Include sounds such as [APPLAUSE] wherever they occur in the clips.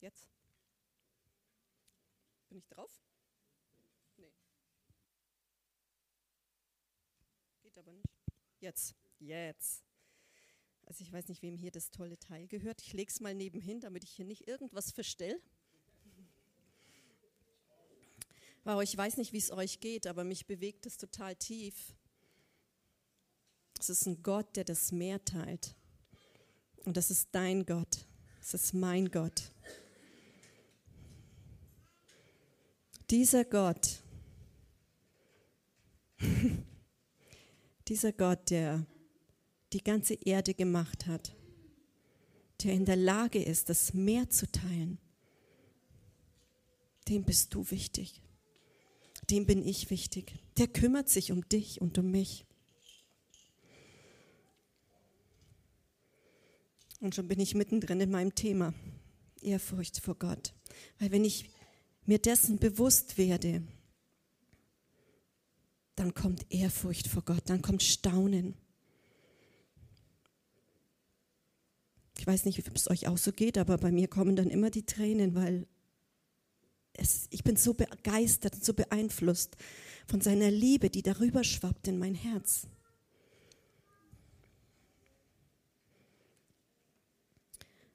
Jetzt? Bin ich drauf? Nee. Geht aber nicht. Jetzt. Jetzt. Also ich weiß nicht, wem hier das tolle Teil gehört. Ich lege es mal nebenhin, damit ich hier nicht irgendwas verstelle. Wow, ich weiß nicht, wie es euch geht, aber mich bewegt es total tief. Es ist ein Gott, der das Meer teilt. Und das ist dein Gott. Es ist mein Gott. Dieser Gott, [LAUGHS] dieser Gott, der die ganze Erde gemacht hat, der in der Lage ist, das Meer zu teilen, dem bist du wichtig. Dem bin ich wichtig. Der kümmert sich um dich und um mich. Und schon bin ich mittendrin in meinem Thema. Ehrfurcht vor Gott. Weil wenn ich mir dessen bewusst werde, dann kommt Ehrfurcht vor Gott, dann kommt Staunen. Ich weiß nicht, ob es euch auch so geht, aber bei mir kommen dann immer die Tränen, weil es, ich bin so begeistert und so beeinflusst von seiner Liebe, die darüber schwappt in mein Herz.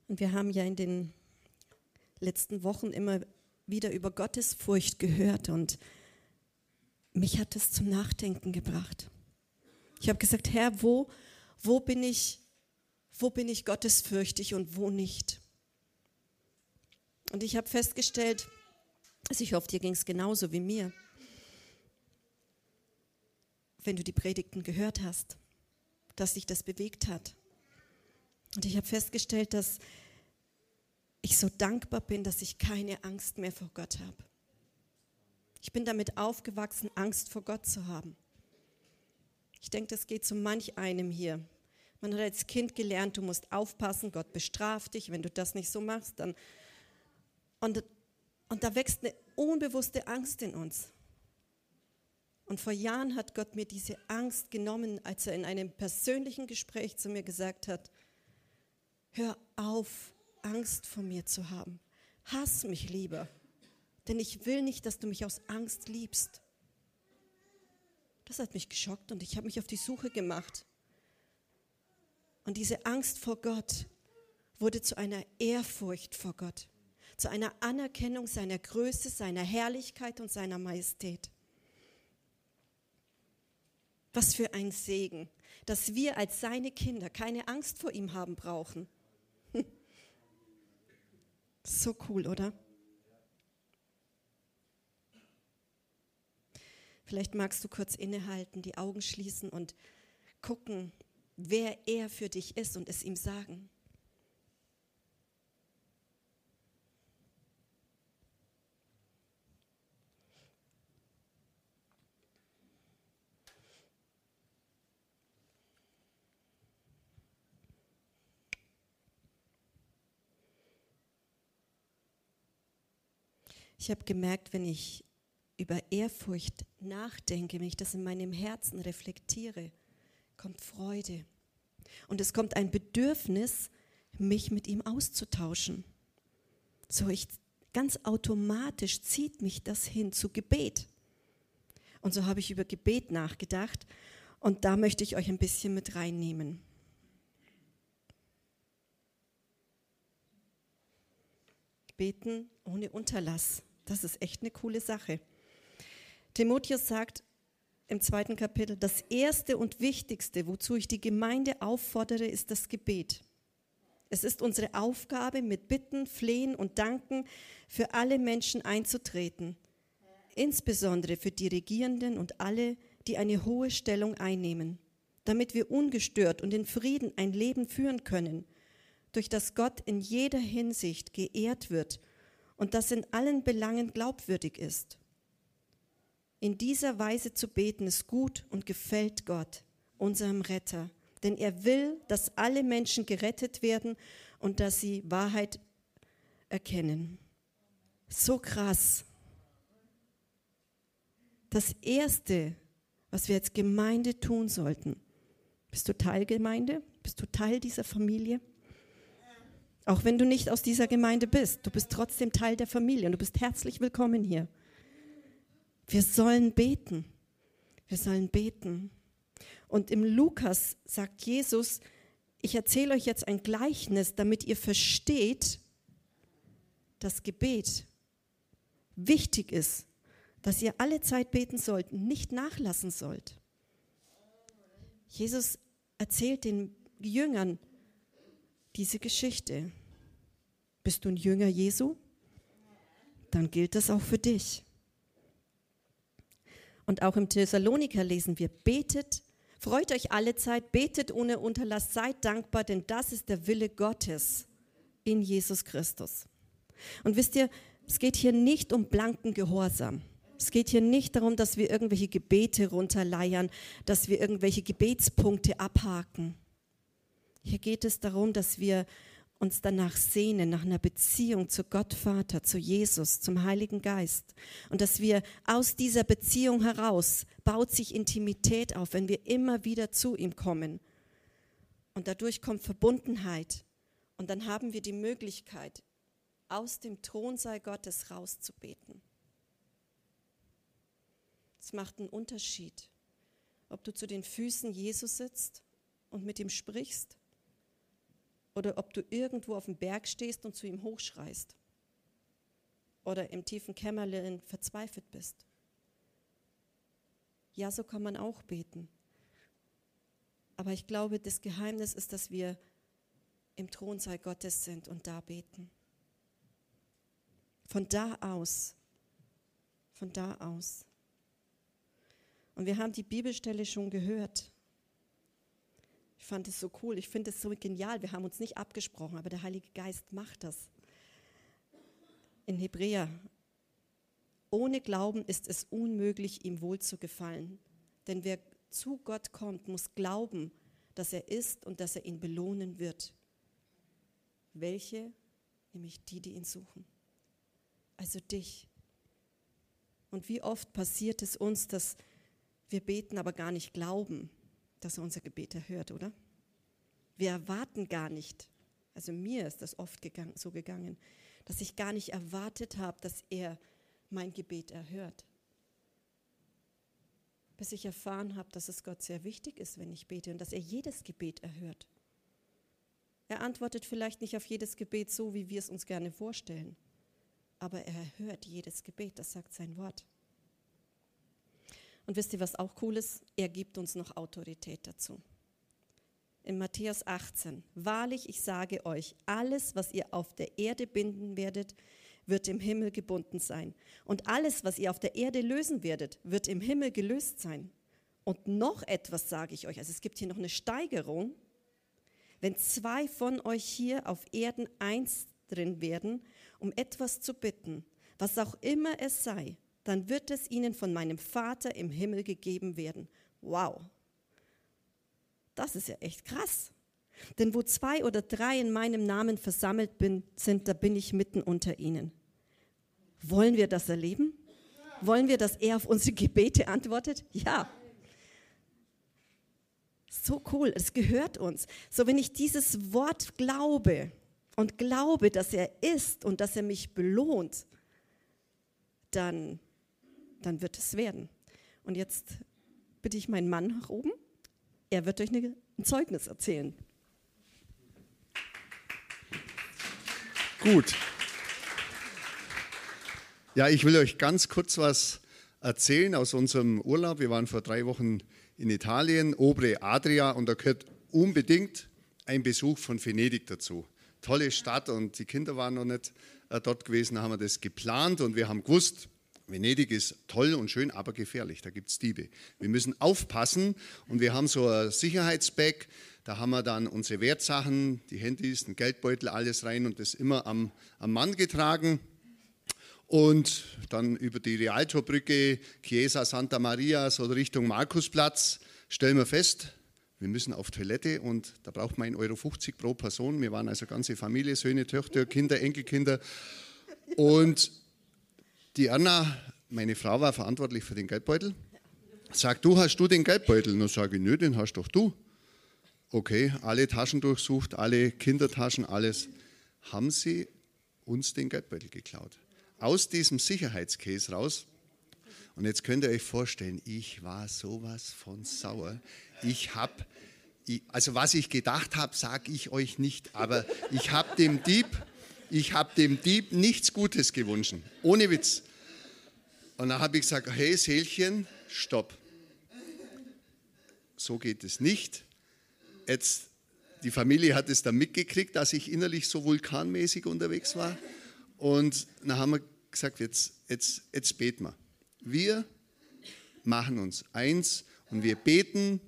Und wir haben ja in den letzten Wochen immer wieder über Gottesfurcht gehört und mich hat es zum Nachdenken gebracht. Ich habe gesagt, Herr, wo, wo bin ich, wo bin ich gottesfürchtig und wo nicht? Und ich habe festgestellt, also ich hoffe, dir ging es genauso wie mir, wenn du die Predigten gehört hast, dass sich das bewegt hat. Und ich habe festgestellt, dass ich so dankbar bin, dass ich keine Angst mehr vor Gott habe. Ich bin damit aufgewachsen, Angst vor Gott zu haben. Ich denke, das geht zu manch einem hier. Man hat als Kind gelernt, du musst aufpassen, Gott bestraft dich, wenn du das nicht so machst, dann und, und da wächst eine unbewusste Angst in uns. Und vor Jahren hat Gott mir diese Angst genommen, als er in einem persönlichen Gespräch zu mir gesagt hat, hör auf, Angst vor mir zu haben. Hass mich lieber, denn ich will nicht, dass du mich aus Angst liebst. Das hat mich geschockt und ich habe mich auf die Suche gemacht. Und diese Angst vor Gott wurde zu einer Ehrfurcht vor Gott, zu einer Anerkennung seiner Größe, seiner Herrlichkeit und seiner Majestät. Was für ein Segen, dass wir als seine Kinder keine Angst vor ihm haben brauchen, so cool, oder? Vielleicht magst du kurz innehalten, die Augen schließen und gucken, wer er für dich ist und es ihm sagen. Ich habe gemerkt, wenn ich über Ehrfurcht nachdenke, wenn ich das in meinem Herzen reflektiere, kommt Freude. Und es kommt ein Bedürfnis, mich mit ihm auszutauschen. So, ich ganz automatisch zieht mich das hin zu Gebet. Und so habe ich über Gebet nachgedacht und da möchte ich euch ein bisschen mit reinnehmen. Beten ohne Unterlass. Das ist echt eine coole Sache. Timotheus sagt im zweiten Kapitel, das Erste und Wichtigste, wozu ich die Gemeinde auffordere, ist das Gebet. Es ist unsere Aufgabe, mit Bitten, Flehen und Danken für alle Menschen einzutreten, insbesondere für die Regierenden und alle, die eine hohe Stellung einnehmen, damit wir ungestört und in Frieden ein Leben führen können, durch das Gott in jeder Hinsicht geehrt wird und das in allen Belangen glaubwürdig ist. In dieser Weise zu beten ist gut und gefällt Gott, unserem Retter, denn er will, dass alle Menschen gerettet werden und dass sie Wahrheit erkennen. So krass. Das Erste, was wir als Gemeinde tun sollten, bist du Teil Gemeinde? Bist du Teil dieser Familie? Auch wenn du nicht aus dieser Gemeinde bist, du bist trotzdem Teil der Familie und du bist herzlich willkommen hier. Wir sollen beten. Wir sollen beten. Und im Lukas sagt Jesus, ich erzähle euch jetzt ein Gleichnis, damit ihr versteht, dass Gebet wichtig ist, dass ihr alle Zeit beten sollt, nicht nachlassen sollt. Jesus erzählt den Jüngern diese Geschichte. Bist du ein Jünger Jesu? Dann gilt das auch für dich. Und auch im Thessaloniker lesen wir, betet, freut euch alle Zeit, betet ohne Unterlass, seid dankbar, denn das ist der Wille Gottes in Jesus Christus. Und wisst ihr, es geht hier nicht um blanken Gehorsam. Es geht hier nicht darum, dass wir irgendwelche Gebete runterleiern, dass wir irgendwelche Gebetspunkte abhaken. Hier geht es darum, dass wir uns danach sehnen, nach einer Beziehung zu Gott Vater, zu Jesus, zum Heiligen Geist. Und dass wir aus dieser Beziehung heraus baut sich Intimität auf, wenn wir immer wieder zu ihm kommen. Und dadurch kommt Verbundenheit. Und dann haben wir die Möglichkeit, aus dem Thronsaal Gottes rauszubeten. Es macht einen Unterschied, ob du zu den Füßen Jesus sitzt und mit ihm sprichst oder ob du irgendwo auf dem Berg stehst und zu ihm hochschreist oder im tiefen Kämmerlein verzweifelt bist. Ja, so kann man auch beten. Aber ich glaube, das Geheimnis ist, dass wir im Thronsaal Gottes sind und da beten. Von da aus, von da aus. Und wir haben die Bibelstelle schon gehört. Ich fand es so cool, ich finde es so genial. Wir haben uns nicht abgesprochen, aber der Heilige Geist macht das. In Hebräer, ohne Glauben ist es unmöglich, ihm wohl zu gefallen. Denn wer zu Gott kommt, muss glauben, dass er ist und dass er ihn belohnen wird. Welche? Nämlich die, die ihn suchen also dich. Und wie oft passiert es uns, dass wir beten, aber gar nicht glauben, dass er unser Gebet erhört, oder? Wir erwarten gar nicht, also mir ist das oft gegangen, so gegangen, dass ich gar nicht erwartet habe, dass er mein Gebet erhört. Bis ich erfahren habe, dass es Gott sehr wichtig ist, wenn ich bete und dass er jedes Gebet erhört. Er antwortet vielleicht nicht auf jedes Gebet so, wie wir es uns gerne vorstellen aber er hört jedes Gebet, das sagt sein Wort. Und wisst ihr, was auch cool ist? Er gibt uns noch Autorität dazu. In Matthäus 18, wahrlich, ich sage euch, alles, was ihr auf der Erde binden werdet, wird im Himmel gebunden sein. Und alles, was ihr auf der Erde lösen werdet, wird im Himmel gelöst sein. Und noch etwas sage ich euch, also es gibt hier noch eine Steigerung. Wenn zwei von euch hier auf Erden eins drin werden, um etwas zu bitten, was auch immer es sei, dann wird es ihnen von meinem Vater im Himmel gegeben werden. Wow. Das ist ja echt krass. Denn wo zwei oder drei in meinem Namen versammelt bin, sind, da bin ich mitten unter ihnen. Wollen wir das erleben? Wollen wir, dass er auf unsere Gebete antwortet? Ja. So cool, es gehört uns. So, wenn ich dieses Wort glaube, und glaube, dass er ist und dass er mich belohnt, dann, dann wird es werden. Und jetzt bitte ich meinen Mann nach oben. Er wird euch ein Zeugnis erzählen. Gut. Ja, ich will euch ganz kurz was erzählen aus unserem Urlaub. Wir waren vor drei Wochen in Italien, Obre Adria, und da gehört unbedingt ein Besuch von Venedig dazu tolle Stadt und die Kinder waren noch nicht äh, dort gewesen, da haben wir das geplant und wir haben gewusst, Venedig ist toll und schön, aber gefährlich, da gibt es Diebe. Wir müssen aufpassen und wir haben so ein Sicherheitsbag, da haben wir dann unsere Wertsachen, die Handys, den Geldbeutel, alles rein und das immer am, am Mann getragen. Und dann über die Rialtobrücke, Chiesa Santa Maria, so Richtung Markusplatz, stellen wir fest, wir müssen auf Toilette und da braucht man 1,50 Euro pro Person. Wir waren also ganze Familie, Söhne, Töchter, Kinder, Enkelkinder. Und die Anna, meine Frau, war verantwortlich für den Geldbeutel. Sagt, du hast du den Geldbeutel? Dann sage ich, nö, den hast doch du. Okay, alle Taschen durchsucht, alle Kindertaschen, alles. haben sie uns den Geldbeutel geklaut. Aus diesem Sicherheitscase raus. Und jetzt könnt ihr euch vorstellen, ich war sowas von sauer. Ich habe, also was ich gedacht habe, sage ich euch nicht, aber ich habe dem Dieb, ich habe dem Dieb nichts Gutes gewünscht. Ohne Witz. Und dann habe ich gesagt, hey Seelchen, stopp. So geht es nicht. Jetzt die Familie hat es dann mitgekriegt, dass ich innerlich so vulkanmäßig unterwegs war. Und dann haben wir gesagt, jetzt, jetzt, jetzt beten wir. Wir machen uns eins und wir beten,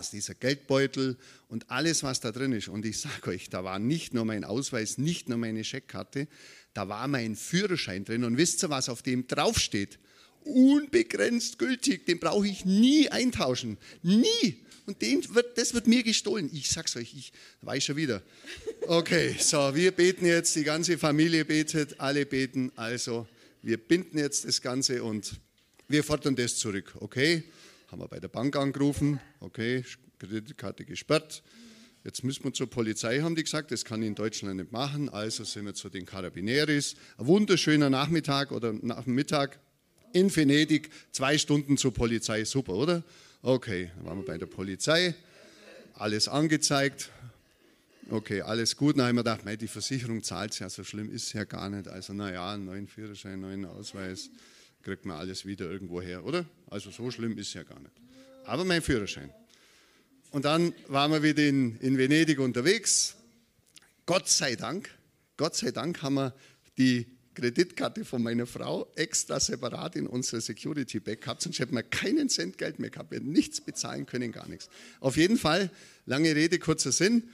dass dieser Geldbeutel und alles, was da drin ist. Und ich sage euch, da war nicht nur mein Ausweis, nicht nur meine Scheckkarte, da war mein Führerschein drin. Und wisst ihr, was auf dem draufsteht? Unbegrenzt gültig, den brauche ich nie eintauschen. Nie. Und den wird, das wird mir gestohlen. Ich sag's euch, ich weiß schon wieder. Okay, so, wir beten jetzt, die ganze Familie betet, alle beten. Also, wir binden jetzt das Ganze und wir fordern das zurück. Okay, haben wir bei der Bank angerufen. Okay, Kreditkarte gesperrt. Jetzt müssen wir zur Polizei, haben die gesagt, das kann ich in Deutschland nicht machen. Also sind wir zu den Carabineris. Ein wunderschöner Nachmittag oder Nachmittag in Venedig, zwei Stunden zur Polizei, super, oder? Okay, dann waren wir bei der Polizei, alles angezeigt. Okay, alles gut. Dann haben wir gedacht, die Versicherung zahlt es ja, so schlimm ist es ja gar nicht. Also, naja, einen neuen Führerschein, einen neuen Ausweis, kriegt man alles wieder irgendwo her, oder? Also, so schlimm ist es ja gar nicht. Aber mein Führerschein. Und dann waren wir wieder in, in Venedig unterwegs. Gott sei Dank, Gott sei Dank haben wir die Kreditkarte von meiner Frau extra separat in unsere Security Bag gehabt, sonst hätten wir keinen Cent Geld mehr gehabt, wir hätten nichts bezahlen können, gar nichts. Auf jeden Fall, lange Rede, kurzer Sinn.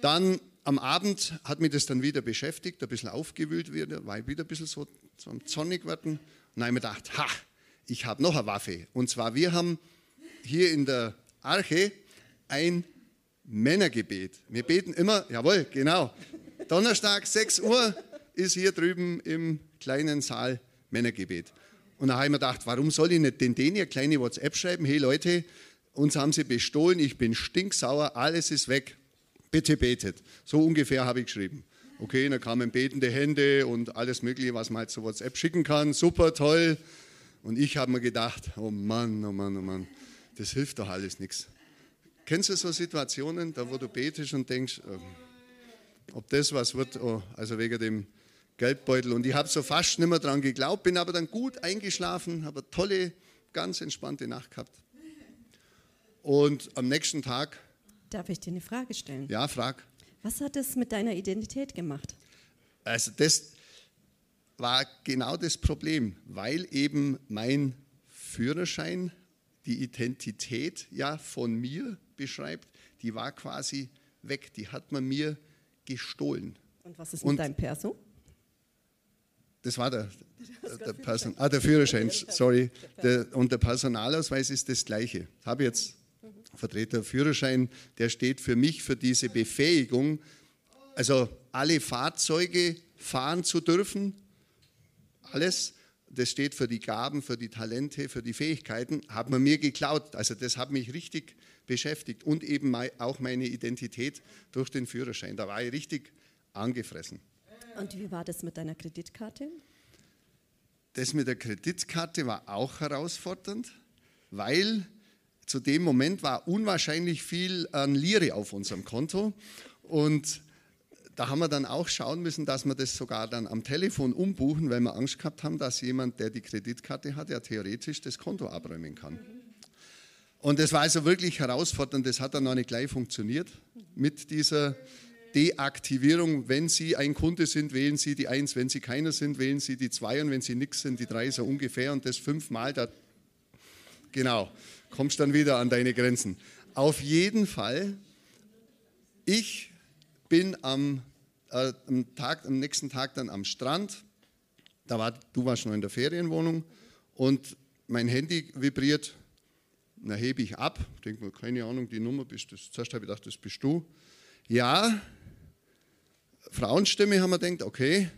Dann am Abend hat mich das dann wieder beschäftigt, ein bisschen aufgewühlt wieder, war ich wieder ein bisschen so, so am Zornig werden. Und dann habe ich mir gedacht, ha, ich habe noch eine Waffe. Und zwar, wir haben hier in der Arche ein Männergebet. Wir beten immer, jawohl, genau, Donnerstag, 6 Uhr, ist hier drüben im kleinen Saal Männergebet. Und da habe ich mir gedacht, warum soll ich nicht den denen eine kleine WhatsApp schreiben? Hey Leute, uns haben sie bestohlen, ich bin stinksauer, alles ist weg. Bitte betet. So ungefähr habe ich geschrieben. Okay, dann kamen betende Hände und alles Mögliche, was man halt zu WhatsApp schicken kann. Super, toll. Und ich habe mir gedacht, oh Mann, oh Mann, oh Mann, das hilft doch alles nichts. Kennst du so Situationen, da wo du betest und denkst, ähm, ob das was wird, oh, also wegen dem Geldbeutel. Und ich habe so fast nicht mehr dran geglaubt, bin aber dann gut eingeschlafen, habe eine tolle, ganz entspannte Nacht gehabt. Und am nächsten Tag. Darf ich dir eine Frage stellen? Ja, frag. Was hat das mit deiner Identität gemacht? Also, das war genau das Problem, weil eben mein Führerschein die Identität ja von mir beschreibt, die war quasi weg, die hat man mir gestohlen. Und was ist mit Und deinem Perso? Das war der, [LAUGHS] der, Person, ah, der Führerschein, [LAUGHS] sorry. Der, und der Personalausweis ist das Gleiche. Ich habe jetzt Vertreter Führerschein, der steht für mich für diese Befähigung, also alle Fahrzeuge fahren zu dürfen, alles. Das steht für die Gaben, für die Talente, für die Fähigkeiten, hat man mir geklaut. Also das hat mich richtig beschäftigt und eben auch meine Identität durch den Führerschein. Da war ich richtig angefressen. Und wie war das mit deiner Kreditkarte? Das mit der Kreditkarte war auch herausfordernd, weil zu dem Moment war unwahrscheinlich viel an Lire auf unserem Konto. Und da haben wir dann auch schauen müssen, dass wir das sogar dann am Telefon umbuchen, weil wir Angst gehabt haben, dass jemand, der die Kreditkarte hat, ja theoretisch das Konto abräumen kann. Und das war also wirklich herausfordernd. Das hat dann noch nicht gleich funktioniert mit dieser Deaktivierung. Wenn Sie ein Kunde sind, wählen Sie die 1. Wenn Sie keiner sind, wählen Sie die 2. Und wenn Sie nichts sind, die 3 so ungefähr. Und das fünfmal, da, genau, kommst dann wieder an deine Grenzen. Auf jeden Fall, ich bin am, äh, am, Tag, am nächsten Tag dann am Strand. Da war, du warst noch in der Ferienwohnung und mein Handy vibriert. Da hebe ich ab, denke mir, keine Ahnung, die Nummer bist du. Zuerst habe ich gedacht, das bist du. Ja, Frauenstimme haben wir gedacht, okay,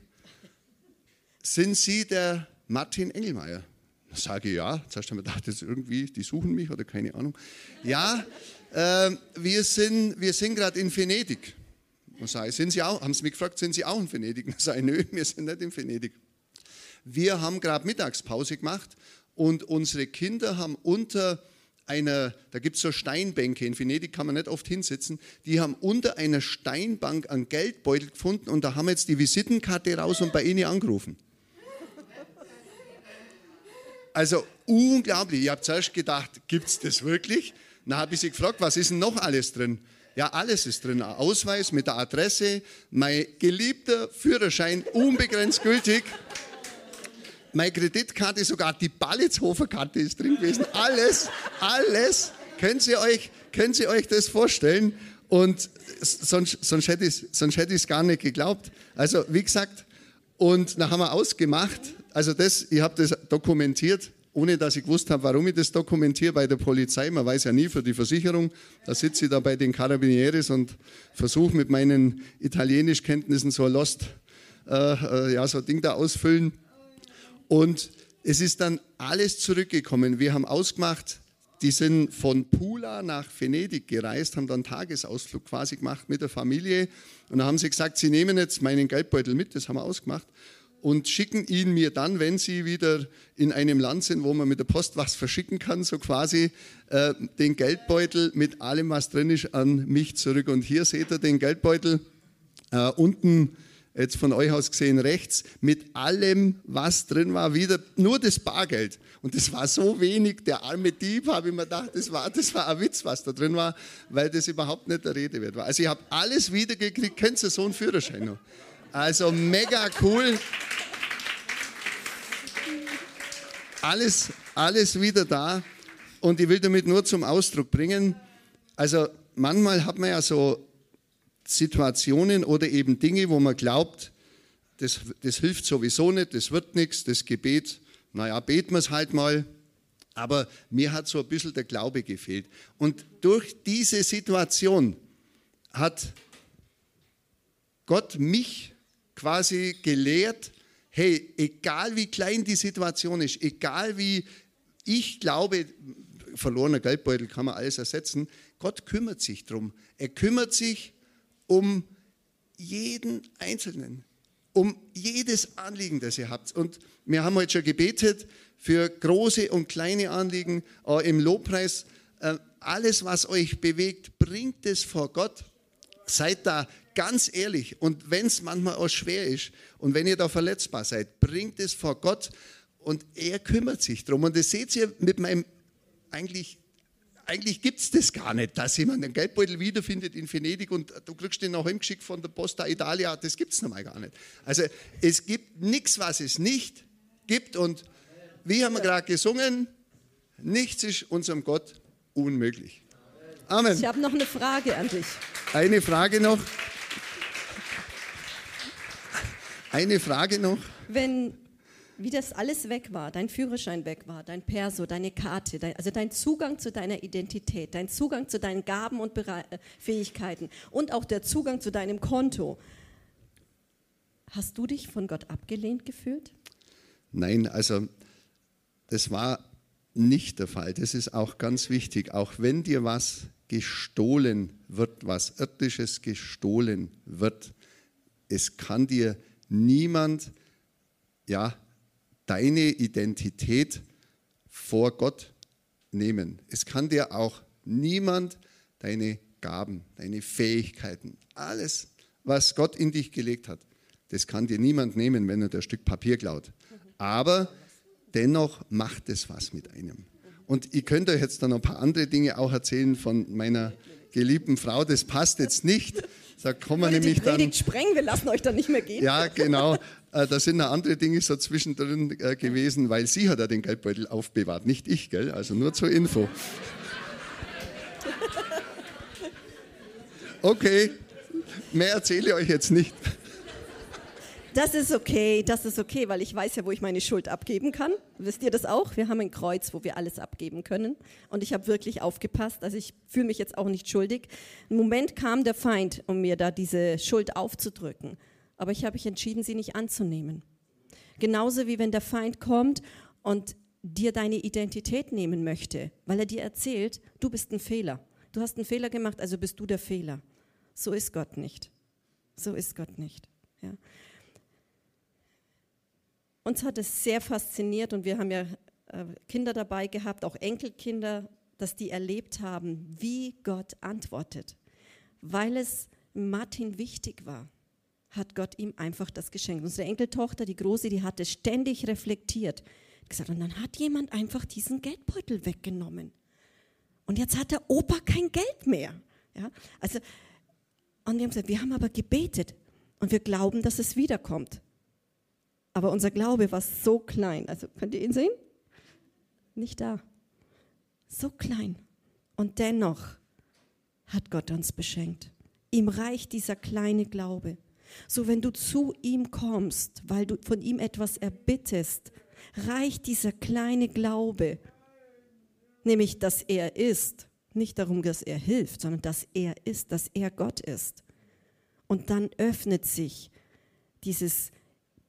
sind Sie der Martin Engelmeier? Sage ich ja. Zuerst haben wir gedacht, das irgendwie, die suchen mich oder keine Ahnung. Ja, äh, wir sind, wir sind gerade in Venedig. Und sage, sind Sie auch, haben sie mich gefragt, sind Sie auch in Venedig? [LAUGHS] Und sage, nö, wir sind nicht in Venedig. Wir haben gerade Mittagspause gemacht und unsere Kinder haben unter einer, da gibt es so Steinbänke, in Venedig kann man nicht oft hinsitzen, die haben unter einer Steinbank einen Geldbeutel gefunden und da haben jetzt die Visitenkarte raus und bei ihnen angerufen. Also unglaublich. Ich habe zuerst gedacht, gibt es das wirklich? Dann habe ich sie gefragt, was ist denn noch alles drin? Ja, alles ist drin. Ein Ausweis mit der Adresse, mein geliebter Führerschein, unbegrenzt gültig. Meine Kreditkarte, sogar die Ballitzhofer-Karte ist drin gewesen. Alles, alles. Können Sie euch, können Sie euch das vorstellen? Und sonst, sonst hätte ich es gar nicht geglaubt. Also, wie gesagt, und dann haben wir ausgemacht, also das, ich habe das dokumentiert, ohne dass ich gewusst habe, warum ich das dokumentiere bei der Polizei. Man weiß ja nie für die Versicherung. Da sitze ich da bei den Carabinieres und versuche mit meinen Italienischkenntnissen so Lost, äh, äh, ja, so ein Ding da ausfüllen. Und es ist dann alles zurückgekommen. Wir haben ausgemacht, die sind von Pula nach Venedig gereist, haben dann Tagesausflug quasi gemacht mit der Familie. Und dann haben sie gesagt, sie nehmen jetzt meinen Geldbeutel mit, das haben wir ausgemacht und schicken ihn mir dann, wenn sie wieder in einem Land sind, wo man mit der Post was verschicken kann, so quasi äh, den Geldbeutel mit allem, was drin ist, an mich zurück. Und hier seht ihr den Geldbeutel äh, unten, jetzt von euch aus gesehen rechts, mit allem, was drin war, wieder nur das Bargeld. Und das war so wenig, der arme Dieb, habe ich mir gedacht, das war, das war ein Witz, was da drin war, weil das überhaupt nicht der Rede wert war. Also ich habe alles wiedergekriegt, kennst du so einen Führerschein noch? Also mega cool. Alles, alles wieder da. Und ich will damit nur zum Ausdruck bringen, also manchmal hat man ja so Situationen oder eben Dinge, wo man glaubt, das, das hilft sowieso nicht, das wird nichts, das Gebet, naja, beten wir es halt mal. Aber mir hat so ein bisschen der Glaube gefehlt. Und durch diese Situation hat Gott mich quasi gelehrt, hey, egal wie klein die Situation ist, egal wie ich glaube, verlorener Geldbeutel kann man alles ersetzen, Gott kümmert sich darum. Er kümmert sich um jeden Einzelnen, um jedes Anliegen, das ihr habt. Und wir haben heute schon gebetet für große und kleine Anliegen äh, im Lobpreis. Äh, alles, was euch bewegt, bringt es vor Gott. Seid da ganz ehrlich, und wenn es manchmal auch schwer ist und wenn ihr da verletzbar seid, bringt es vor Gott und er kümmert sich drum. Und das seht ihr mit meinem, eigentlich, eigentlich gibt es das gar nicht, dass jemand einen Geldbeutel wiederfindet in Venedig und du kriegst den noch heimgeschickt von der Posta Italia, das gibt es normal gar nicht. Also es gibt nichts, was es nicht gibt und wie haben wir gerade gesungen, nichts ist unserem Gott unmöglich. Amen. Ich habe noch eine Frage an dich. Eine Frage noch. Eine Frage noch. Wenn, wie das alles weg war, dein Führerschein weg war, dein Perso, deine Karte, dein, also dein Zugang zu deiner Identität, dein Zugang zu deinen Gaben und Bere äh, Fähigkeiten und auch der Zugang zu deinem Konto, hast du dich von Gott abgelehnt gefühlt? Nein, also das war nicht der Fall. Das ist auch ganz wichtig. Auch wenn dir was gestohlen wird, was irdisches gestohlen wird, es kann dir niemand ja, deine Identität vor Gott nehmen. Es kann dir auch niemand deine Gaben, deine Fähigkeiten, alles, was Gott in dich gelegt hat, das kann dir niemand nehmen, wenn er das Stück Papier klaut. Aber dennoch macht es was mit einem. Und ich könnte euch jetzt dann ein paar andere Dinge auch erzählen von meiner geliebten Frau. Das passt jetzt nicht. Da kommen wir nämlich die Predigt dann. sprengen, wir lassen euch dann nicht mehr gehen. Ja, genau. Äh, da sind noch andere Dinge so zwischendrin äh, gewesen, weil sie hat ja den Geldbeutel aufbewahrt, nicht ich, gell? Also nur zur Info. [LAUGHS] Okay, mehr erzähle ich euch jetzt nicht. Das ist okay, das ist okay, weil ich weiß ja, wo ich meine Schuld abgeben kann. Wisst ihr das auch? Wir haben ein Kreuz, wo wir alles abgeben können. Und ich habe wirklich aufgepasst. Also ich fühle mich jetzt auch nicht schuldig. Im Moment kam der Feind, um mir da diese Schuld aufzudrücken. Aber ich habe mich entschieden, sie nicht anzunehmen. Genauso wie wenn der Feind kommt und dir deine Identität nehmen möchte, weil er dir erzählt, du bist ein Fehler. Du hast einen Fehler gemacht, also bist du der Fehler. So ist Gott nicht. So ist Gott nicht. Ja. Uns hat es sehr fasziniert und wir haben ja äh, Kinder dabei gehabt, auch Enkelkinder, dass die erlebt haben, wie Gott antwortet. Weil es Martin wichtig war, hat Gott ihm einfach das geschenkt. Unsere Enkeltochter, die Große, die hatte ständig reflektiert. Gesagt, und dann hat jemand einfach diesen Geldbeutel weggenommen. Und jetzt hat der Opa kein Geld mehr. Ja, also, und wir haben gesagt, wir haben aber gebetet und wir glauben, dass es wiederkommt. Aber unser Glaube war so klein. Also könnt ihr ihn sehen? Nicht da. So klein. Und dennoch hat Gott uns beschenkt. Ihm reicht dieser kleine Glaube. So wenn du zu ihm kommst, weil du von ihm etwas erbittest, reicht dieser kleine Glaube, nämlich dass er ist, nicht darum, dass er hilft, sondern dass er ist, dass er Gott ist. Und dann öffnet sich dieses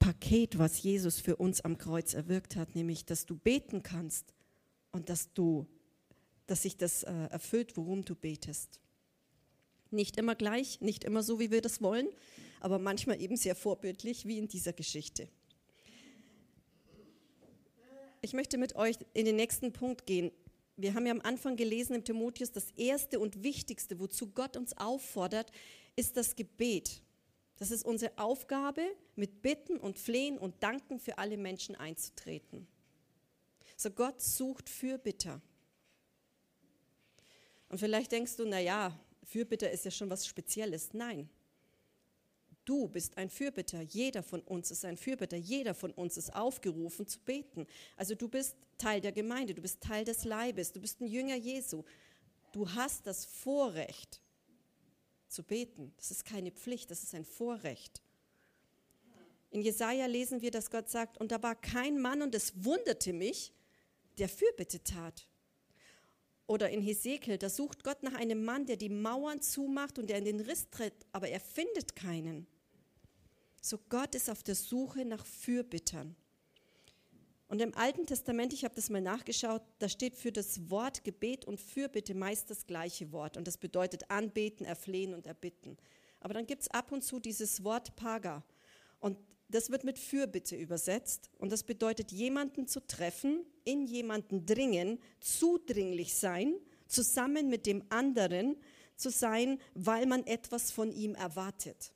Paket, was Jesus für uns am Kreuz erwirkt hat, nämlich, dass du beten kannst und dass du, dass sich das äh, erfüllt, worum du betest. Nicht immer gleich, nicht immer so, wie wir das wollen, aber manchmal eben sehr vorbildlich, wie in dieser Geschichte. Ich möchte mit euch in den nächsten Punkt gehen. Wir haben ja am Anfang gelesen im Timotheus, das erste und wichtigste, wozu Gott uns auffordert, ist das Gebet. Das ist unsere Aufgabe, mit Bitten und Flehen und Danken für alle Menschen einzutreten. So Gott sucht Fürbitter. Und vielleicht denkst du, naja, Fürbitter ist ja schon was Spezielles. Nein, du bist ein Fürbitter. Jeder von uns ist ein Fürbitter. Jeder von uns ist aufgerufen zu beten. Also du bist Teil der Gemeinde, du bist Teil des Leibes, du bist ein Jünger Jesu. Du hast das Vorrecht, zu beten. Das ist keine Pflicht, das ist ein Vorrecht. In Jesaja lesen wir, dass Gott sagt: Und da war kein Mann, und es wunderte mich, der Fürbitte tat. Oder in Hesekiel, da sucht Gott nach einem Mann, der die Mauern zumacht und der in den Riss tritt, aber er findet keinen. So Gott ist auf der Suche nach Fürbittern. Und im Alten Testament, ich habe das mal nachgeschaut, da steht für das Wort Gebet und Fürbitte meist das gleiche Wort. Und das bedeutet anbeten, erflehen und erbitten. Aber dann gibt es ab und zu dieses Wort Paga. Und das wird mit Fürbitte übersetzt. Und das bedeutet, jemanden zu treffen, in jemanden dringen, zudringlich sein, zusammen mit dem anderen zu sein, weil man etwas von ihm erwartet.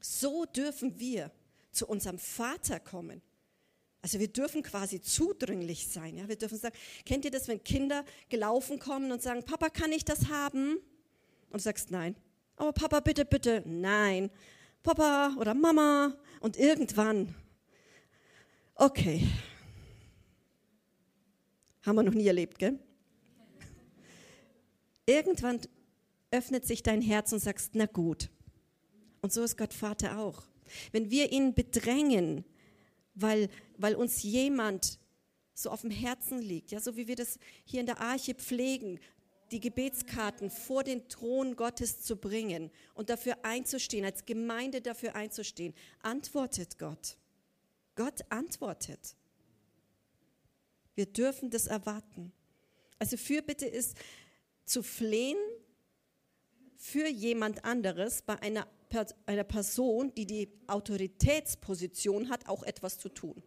So dürfen wir zu unserem Vater kommen also wir dürfen quasi zudringlich sein. Ja? Wir dürfen sagen, kennt ihr das, wenn Kinder gelaufen kommen und sagen, Papa, kann ich das haben? Und du sagst, nein. Aber Papa, bitte, bitte, nein. Papa oder Mama. Und irgendwann, okay. Haben wir noch nie erlebt, gell? Irgendwann öffnet sich dein Herz und sagst, na gut. Und so ist Gott Vater auch. Wenn wir ihn bedrängen, weil, weil uns jemand so auf dem Herzen liegt, ja, so wie wir das hier in der Arche pflegen, die Gebetskarten vor den Thron Gottes zu bringen und dafür einzustehen, als Gemeinde dafür einzustehen, antwortet Gott. Gott antwortet. Wir dürfen das erwarten. Also Fürbitte ist zu flehen für jemand anderes bei einer einer Person, die die Autoritätsposition hat, auch etwas zu tun.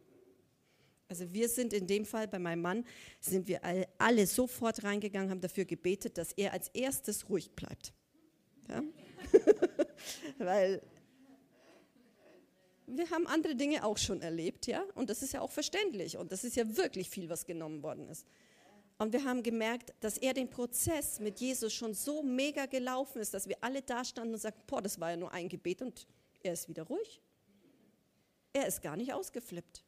Also wir sind in dem Fall bei meinem Mann, sind wir alle sofort reingegangen, haben dafür gebetet, dass er als erstes ruhig bleibt. Ja? [LAUGHS] Weil wir haben andere Dinge auch schon erlebt, ja, und das ist ja auch verständlich und das ist ja wirklich viel, was genommen worden ist. Und wir haben gemerkt, dass er den Prozess mit Jesus schon so mega gelaufen ist, dass wir alle da standen und sagten, boah, das war ja nur ein Gebet und er ist wieder ruhig. Er ist gar nicht ausgeflippt.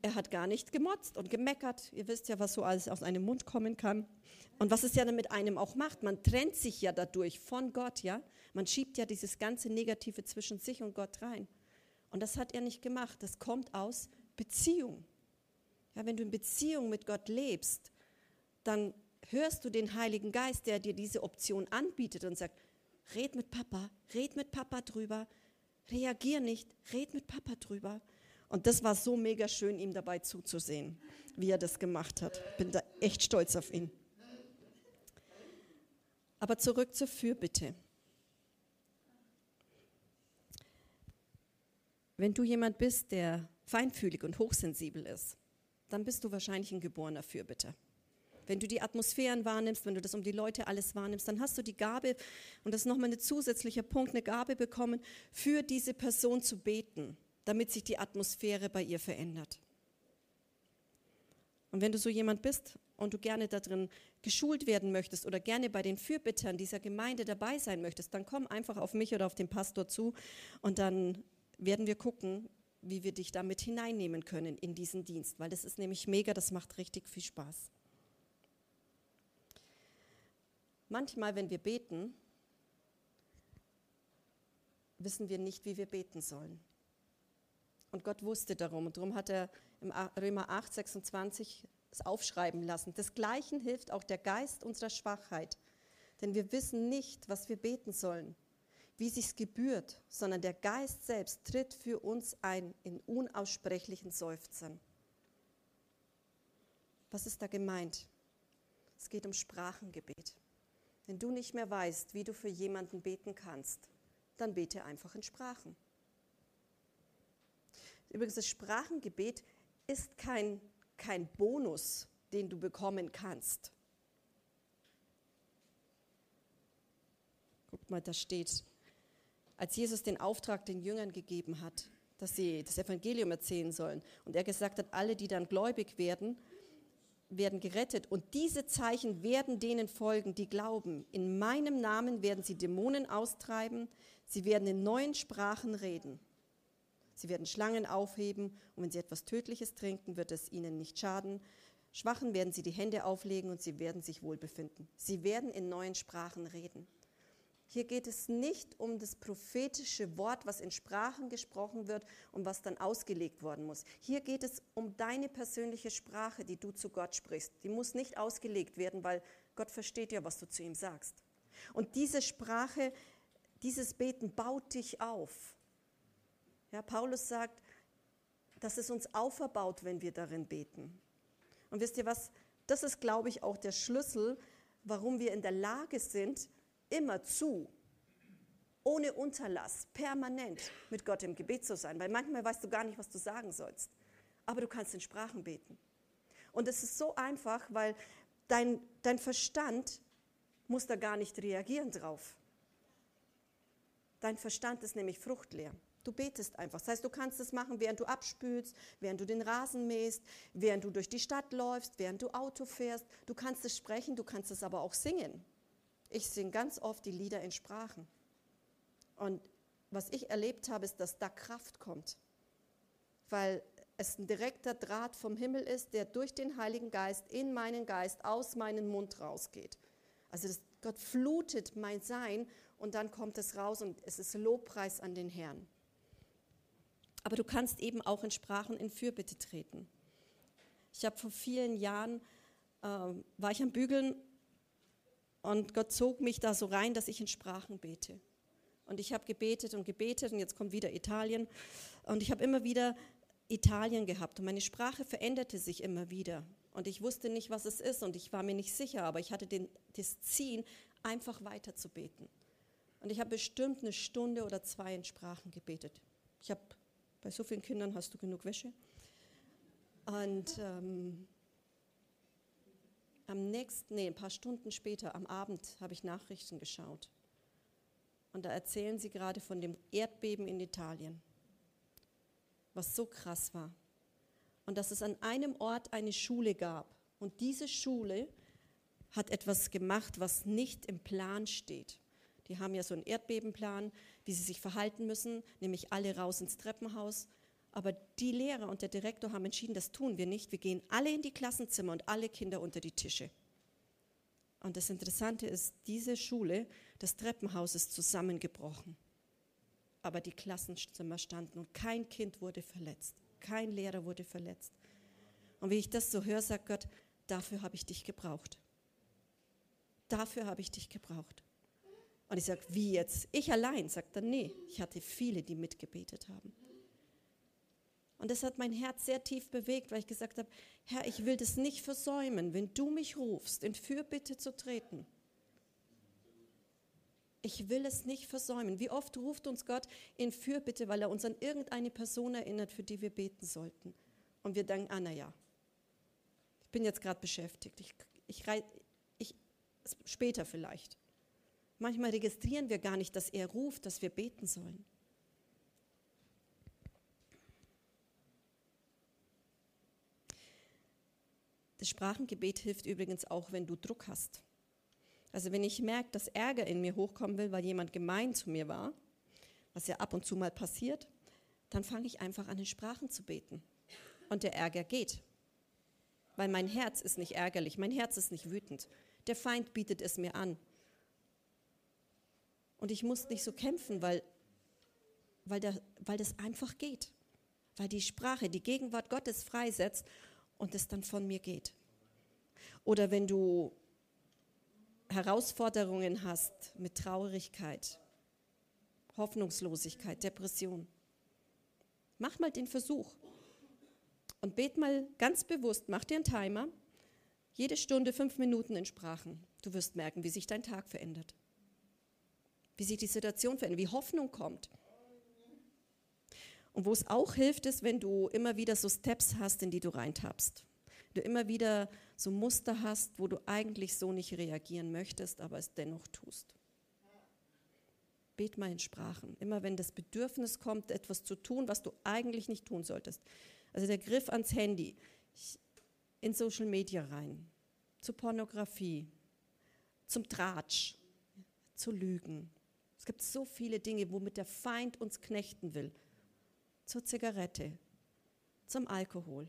Er hat gar nicht gemotzt und gemeckert. Ihr wisst ja, was so alles aus einem Mund kommen kann. Und was es ja dann mit einem auch macht. Man trennt sich ja dadurch von Gott, ja. Man schiebt ja dieses ganze Negative zwischen sich und Gott rein. Und das hat er nicht gemacht. Das kommt aus Beziehung. Ja, wenn du in Beziehung mit Gott lebst, dann hörst du den Heiligen Geist, der dir diese Option anbietet und sagt, red mit Papa, red mit Papa drüber, reagier nicht, red mit Papa drüber. Und das war so mega schön, ihm dabei zuzusehen, wie er das gemacht hat. Bin da echt stolz auf ihn. Aber zurück zur Fürbitte. Wenn du jemand bist, der feinfühlig und hochsensibel ist, dann bist du wahrscheinlich ein geborener Fürbitter. Wenn du die Atmosphären wahrnimmst, wenn du das um die Leute alles wahrnimmst, dann hast du die Gabe, und das ist nochmal ein zusätzlicher Punkt, eine Gabe bekommen, für diese Person zu beten, damit sich die Atmosphäre bei ihr verändert. Und wenn du so jemand bist und du gerne darin geschult werden möchtest oder gerne bei den Fürbittern dieser Gemeinde dabei sein möchtest, dann komm einfach auf mich oder auf den Pastor zu und dann werden wir gucken, wie wir dich damit hineinnehmen können in diesen Dienst, weil das ist nämlich mega, das macht richtig viel Spaß. Manchmal, wenn wir beten, wissen wir nicht, wie wir beten sollen. Und Gott wusste darum. Und darum hat er im Römer 8, 26 es aufschreiben lassen. Desgleichen hilft auch der Geist unserer Schwachheit. Denn wir wissen nicht, was wir beten sollen, wie sich's gebührt, sondern der Geist selbst tritt für uns ein in unaussprechlichen Seufzern. Was ist da gemeint? Es geht um Sprachengebet. Wenn du nicht mehr weißt, wie du für jemanden beten kannst, dann bete einfach in Sprachen. Übrigens, das Sprachengebet ist kein, kein Bonus, den du bekommen kannst. Guck mal, da steht, als Jesus den Auftrag den Jüngern gegeben hat, dass sie das Evangelium erzählen sollen und er gesagt hat, alle, die dann gläubig werden, werden gerettet und diese Zeichen werden denen folgen, die glauben. In meinem Namen werden sie Dämonen austreiben, sie werden in neuen Sprachen reden. Sie werden Schlangen aufheben und wenn sie etwas Tödliches trinken, wird es ihnen nicht schaden. Schwachen werden sie die Hände auflegen und sie werden sich wohl befinden. Sie werden in neuen Sprachen reden. Hier geht es nicht um das prophetische Wort, was in Sprachen gesprochen wird und was dann ausgelegt worden muss. Hier geht es um deine persönliche Sprache, die du zu Gott sprichst. Die muss nicht ausgelegt werden, weil Gott versteht ja, was du zu ihm sagst. Und diese Sprache, dieses Beten baut dich auf. Ja, Paulus sagt, dass es uns auferbaut, wenn wir darin beten. Und wisst ihr was? Das ist, glaube ich, auch der Schlüssel, warum wir in der Lage sind, immer zu, ohne Unterlass, permanent mit Gott im Gebet zu sein, weil manchmal weißt du gar nicht, was du sagen sollst, aber du kannst in Sprachen beten. Und es ist so einfach, weil dein, dein Verstand muss da gar nicht reagieren drauf. Dein Verstand ist nämlich fruchtleer. Du betest einfach. Das heißt, du kannst es machen, während du abspülst, während du den Rasen mähst, während du durch die Stadt läufst, während du Auto fährst. Du kannst es sprechen, du kannst es aber auch singen. Ich singe ganz oft die Lieder in Sprachen. Und was ich erlebt habe, ist, dass da Kraft kommt, weil es ein direkter Draht vom Himmel ist, der durch den Heiligen Geist in meinen Geist aus meinem Mund rausgeht. Also das, Gott flutet mein Sein und dann kommt es raus und es ist Lobpreis an den Herrn. Aber du kannst eben auch in Sprachen in Fürbitte treten. Ich habe vor vielen Jahren, äh, war ich am Bügeln und Gott zog mich da so rein, dass ich in Sprachen bete. Und ich habe gebetet und gebetet und jetzt kommt wieder Italien. Und ich habe immer wieder Italien gehabt und meine Sprache veränderte sich immer wieder. Und ich wusste nicht, was es ist und ich war mir nicht sicher, aber ich hatte den, das Ziehen, einfach weiter zu beten. Und ich habe bestimmt eine Stunde oder zwei in Sprachen gebetet. Ich habe, bei so vielen Kindern hast du genug Wäsche. Und ähm, am nächsten, nee, ein paar Stunden später, am Abend, habe ich Nachrichten geschaut. Und da erzählen sie gerade von dem Erdbeben in Italien, was so krass war. Und dass es an einem Ort eine Schule gab. Und diese Schule hat etwas gemacht, was nicht im Plan steht. Die haben ja so einen Erdbebenplan, wie sie sich verhalten müssen, nämlich alle raus ins Treppenhaus aber die Lehrer und der Direktor haben entschieden, das tun wir nicht. Wir gehen alle in die Klassenzimmer und alle Kinder unter die Tische. Und das Interessante ist, diese Schule, das Treppenhaus ist zusammengebrochen. Aber die Klassenzimmer standen und kein Kind wurde verletzt. Kein Lehrer wurde verletzt. Und wie ich das so höre, sagt Gott, dafür habe ich dich gebraucht. Dafür habe ich dich gebraucht. Und ich sage, wie jetzt? Ich allein? Sagt er, nee, ich hatte viele, die mitgebetet haben. Und das hat mein Herz sehr tief bewegt, weil ich gesagt habe, Herr, ich will das nicht versäumen, wenn du mich rufst, in Fürbitte zu treten. Ich will es nicht versäumen. Wie oft ruft uns Gott in Fürbitte, weil er uns an irgendeine Person erinnert, für die wir beten sollten. Und wir denken, ah, naja, ich bin jetzt gerade beschäftigt. Ich, ich, ich, später vielleicht. Manchmal registrieren wir gar nicht, dass er ruft, dass wir beten sollen. Das Sprachengebet hilft übrigens auch, wenn du Druck hast. Also wenn ich merke, dass Ärger in mir hochkommen will, weil jemand gemein zu mir war, was ja ab und zu mal passiert, dann fange ich einfach an, in Sprachen zu beten. Und der Ärger geht. Weil mein Herz ist nicht ärgerlich, mein Herz ist nicht wütend. Der Feind bietet es mir an. Und ich muss nicht so kämpfen, weil, weil, der, weil das einfach geht. Weil die Sprache, die Gegenwart Gottes freisetzt und es dann von mir geht. Oder wenn du Herausforderungen hast mit Traurigkeit, Hoffnungslosigkeit, Depression, mach mal den Versuch und bet mal ganz bewusst, mach dir einen Timer, jede Stunde fünf Minuten in Sprachen. Du wirst merken, wie sich dein Tag verändert, wie sich die Situation verändert, wie Hoffnung kommt. Und wo es auch hilft, ist, wenn du immer wieder so Steps hast, in die du reintappst. Du immer wieder so Muster hast, wo du eigentlich so nicht reagieren möchtest, aber es dennoch tust. Bet mal in Sprachen. Immer wenn das Bedürfnis kommt, etwas zu tun, was du eigentlich nicht tun solltest. Also der Griff ans Handy, in Social Media rein, zu Pornografie, zum Tratsch, zu Lügen. Es gibt so viele Dinge, womit der Feind uns knechten will zur Zigarette, zum Alkohol.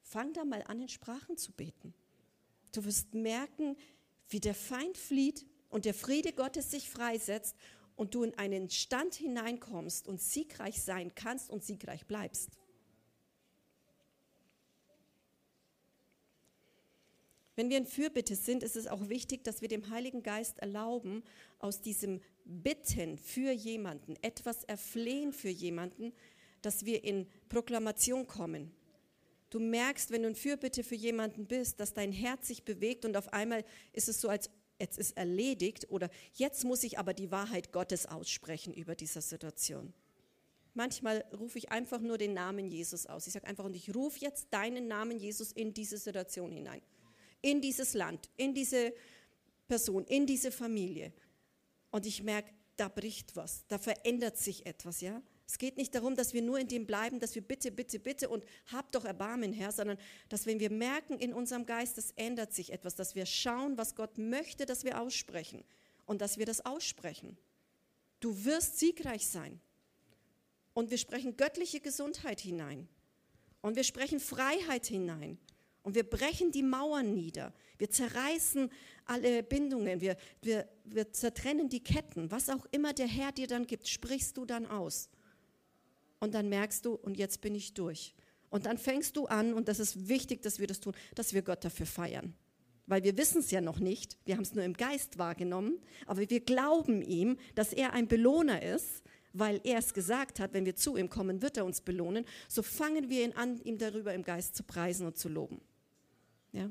Fang da mal an, in Sprachen zu beten. Du wirst merken, wie der Feind flieht und der Friede Gottes sich freisetzt und du in einen Stand hineinkommst und siegreich sein kannst und siegreich bleibst. Wenn wir in Fürbitte sind, ist es auch wichtig, dass wir dem Heiligen Geist erlauben, aus diesem Bitten für jemanden, etwas erflehen für jemanden, dass wir in Proklamation kommen. Du merkst, wenn du in Fürbitte für jemanden bist, dass dein Herz sich bewegt und auf einmal ist es so, als jetzt ist erledigt oder jetzt muss ich aber die Wahrheit Gottes aussprechen über diese Situation. Manchmal rufe ich einfach nur den Namen Jesus aus. Ich sage einfach, und ich rufe jetzt deinen Namen Jesus in diese Situation hinein in dieses Land, in diese Person, in diese Familie. Und ich merke, da bricht was, da verändert sich etwas, ja. Es geht nicht darum, dass wir nur in dem bleiben, dass wir bitte, bitte, bitte und hab doch Erbarmen, Herr, sondern dass wenn wir merken in unserem Geist, es ändert sich etwas, dass wir schauen, was Gott möchte, dass wir aussprechen und dass wir das aussprechen. Du wirst siegreich sein. Und wir sprechen göttliche Gesundheit hinein. Und wir sprechen Freiheit hinein. Und wir brechen die Mauern nieder. Wir zerreißen alle Bindungen. Wir, wir, wir zertrennen die Ketten. Was auch immer der Herr dir dann gibt, sprichst du dann aus. Und dann merkst du, und jetzt bin ich durch. Und dann fängst du an, und das ist wichtig, dass wir das tun, dass wir Gott dafür feiern. Weil wir wissen es ja noch nicht, wir haben es nur im Geist wahrgenommen, aber wir glauben ihm, dass er ein Belohner ist, weil er es gesagt hat, wenn wir zu ihm kommen, wird er uns belohnen. So fangen wir ihn an, ihm darüber im Geist zu preisen und zu loben. Ja?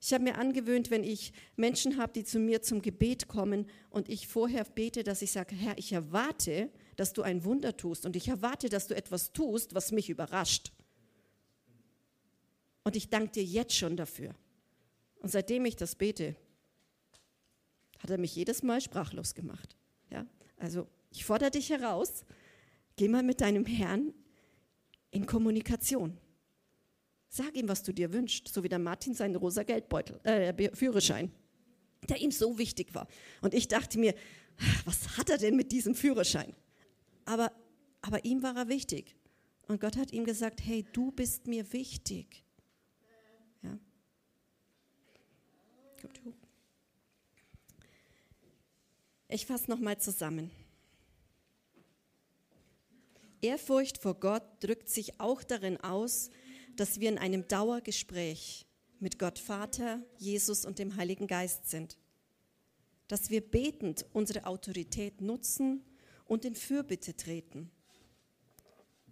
Ich habe mir angewöhnt, wenn ich Menschen habe, die zu mir zum Gebet kommen und ich vorher bete, dass ich sage, Herr, ich erwarte, dass du ein Wunder tust und ich erwarte, dass du etwas tust, was mich überrascht. Und ich danke dir jetzt schon dafür. Und seitdem ich das bete, hat er mich jedes Mal sprachlos gemacht. Ja? Also ich fordere dich heraus, geh mal mit deinem Herrn in Kommunikation. Sag ihm, was du dir wünschst, so wie der Martin seinen rosa Geldbeutel, äh, Führerschein, der ihm so wichtig war. Und ich dachte mir, was hat er denn mit diesem Führerschein? Aber, aber ihm war er wichtig. Und Gott hat ihm gesagt, hey, du bist mir wichtig. Ja. Ich fasse nochmal zusammen. Ehrfurcht vor Gott drückt sich auch darin aus, dass wir in einem Dauergespräch mit Gott Vater, Jesus und dem Heiligen Geist sind. Dass wir betend unsere Autorität nutzen und in Fürbitte treten.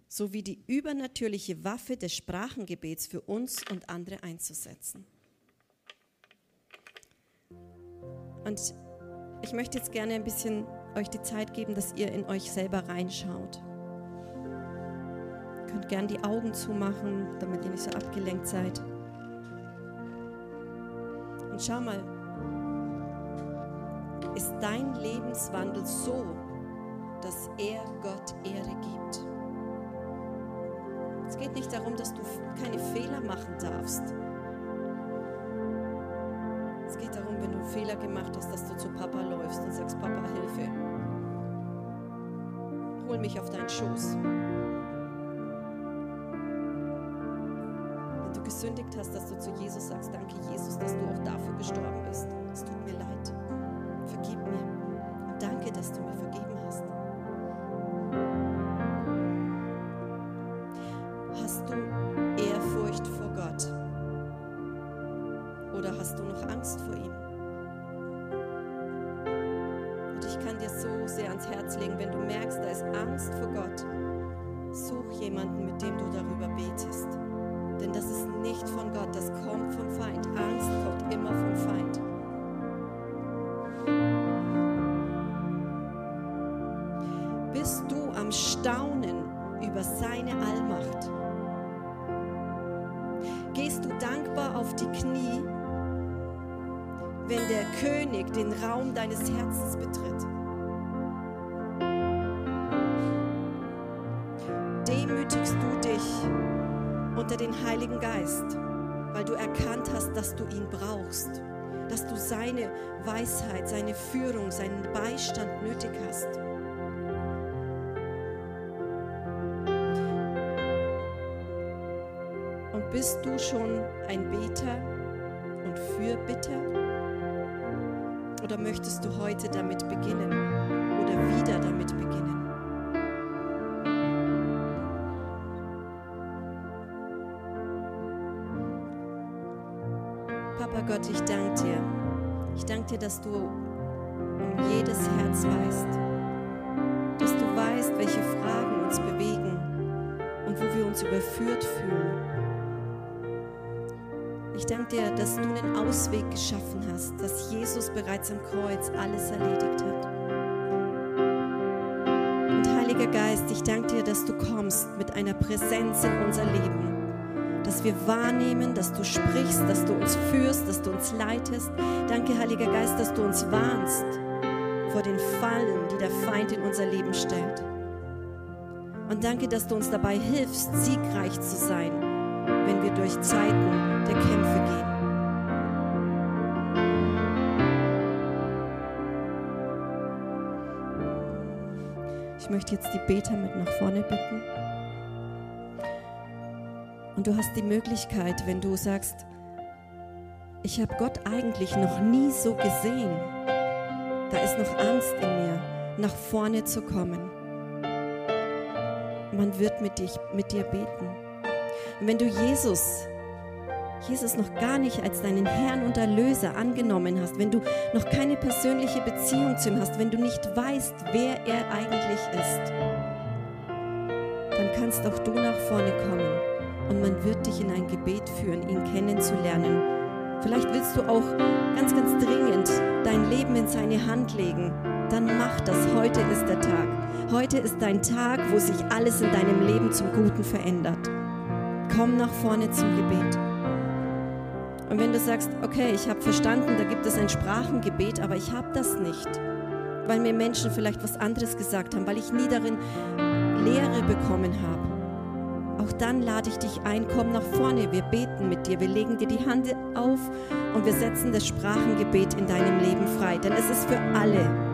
Sowie die übernatürliche Waffe des Sprachengebets für uns und andere einzusetzen. Und ich möchte jetzt gerne ein bisschen euch die Zeit geben, dass ihr in euch selber reinschaut. Ihr könnt gerne die Augen zumachen, damit ihr nicht so abgelenkt seid. Und schau mal, ist dein Lebenswandel so, dass er Gott Ehre gibt? Es geht nicht darum, dass du keine Fehler machen darfst. Es geht darum, wenn du einen Fehler gemacht hast, dass du zu Papa läufst und sagst, Papa, Hilfe. Hol mich auf deinen Schoß. Gesündigt hast, dass du zu Jesus sagst, danke Jesus, dass du auch dafür gestorben bist. Es tut mir leid. Vergib mir. Und danke, dass du mir vergeben hast. Hast du Ehrfurcht vor Gott? Oder hast du noch Angst vor ihm? Und ich kann dir so sehr ans Herz legen, wenn du merkst, da ist Angst vor Gott, such jemanden, mit dem du darüber betest. Denn das ist nicht von Gott, das kommt vom Feind. Angst kommt immer vom Feind. Bist du am Staunen über seine Allmacht? Gehst du dankbar auf die Knie, wenn der König den Raum deines Herzens betritt? Unter den Heiligen Geist, weil du erkannt hast, dass du ihn brauchst, dass du seine Weisheit, seine Führung, seinen Beistand nötig hast. Und bist du schon ein Beter und Fürbitter? Oder möchtest du heute damit beginnen oder wieder damit beginnen? Gott, ich danke dir. Ich danke dir, dass du um jedes Herz weißt. Dass du weißt, welche Fragen uns bewegen und wo wir uns überführt fühlen. Ich danke dir, dass du einen Ausweg geschaffen hast, dass Jesus bereits am Kreuz alles erledigt hat. Und Heiliger Geist, ich danke dir, dass du kommst mit einer Präsenz in unser Leben dass wir wahrnehmen, dass du sprichst, dass du uns führst, dass du uns leitest. Danke, Heiliger Geist, dass du uns warnst vor den Fallen, die der Feind in unser Leben stellt. Und danke, dass du uns dabei hilfst, siegreich zu sein, wenn wir durch Zeiten der Kämpfe gehen. Ich möchte jetzt die Beter mit nach vorne bitten. Und du hast die Möglichkeit, wenn du sagst, ich habe Gott eigentlich noch nie so gesehen, da ist noch Angst in mir, nach vorne zu kommen. Man wird mit, dich, mit dir beten. Und wenn du Jesus, Jesus noch gar nicht als deinen Herrn und Erlöser angenommen hast, wenn du noch keine persönliche Beziehung zu ihm hast, wenn du nicht weißt, wer er eigentlich ist, dann kannst auch du nach vorne kommen und man wird dich in ein Gebet führen, ihn kennenzulernen. Vielleicht willst du auch ganz, ganz dringend dein Leben in seine Hand legen. Dann mach das. Heute ist der Tag. Heute ist dein Tag, wo sich alles in deinem Leben zum Guten verändert. Komm nach vorne zum Gebet. Und wenn du sagst, okay, ich habe verstanden, da gibt es ein Sprachengebet, aber ich habe das nicht, weil mir Menschen vielleicht was anderes gesagt haben, weil ich nie darin Lehre bekommen habe. Auch dann lade ich dich ein, komm nach vorne, wir beten mit dir, wir legen dir die Hand auf und wir setzen das Sprachengebet in deinem Leben frei, denn es ist für alle.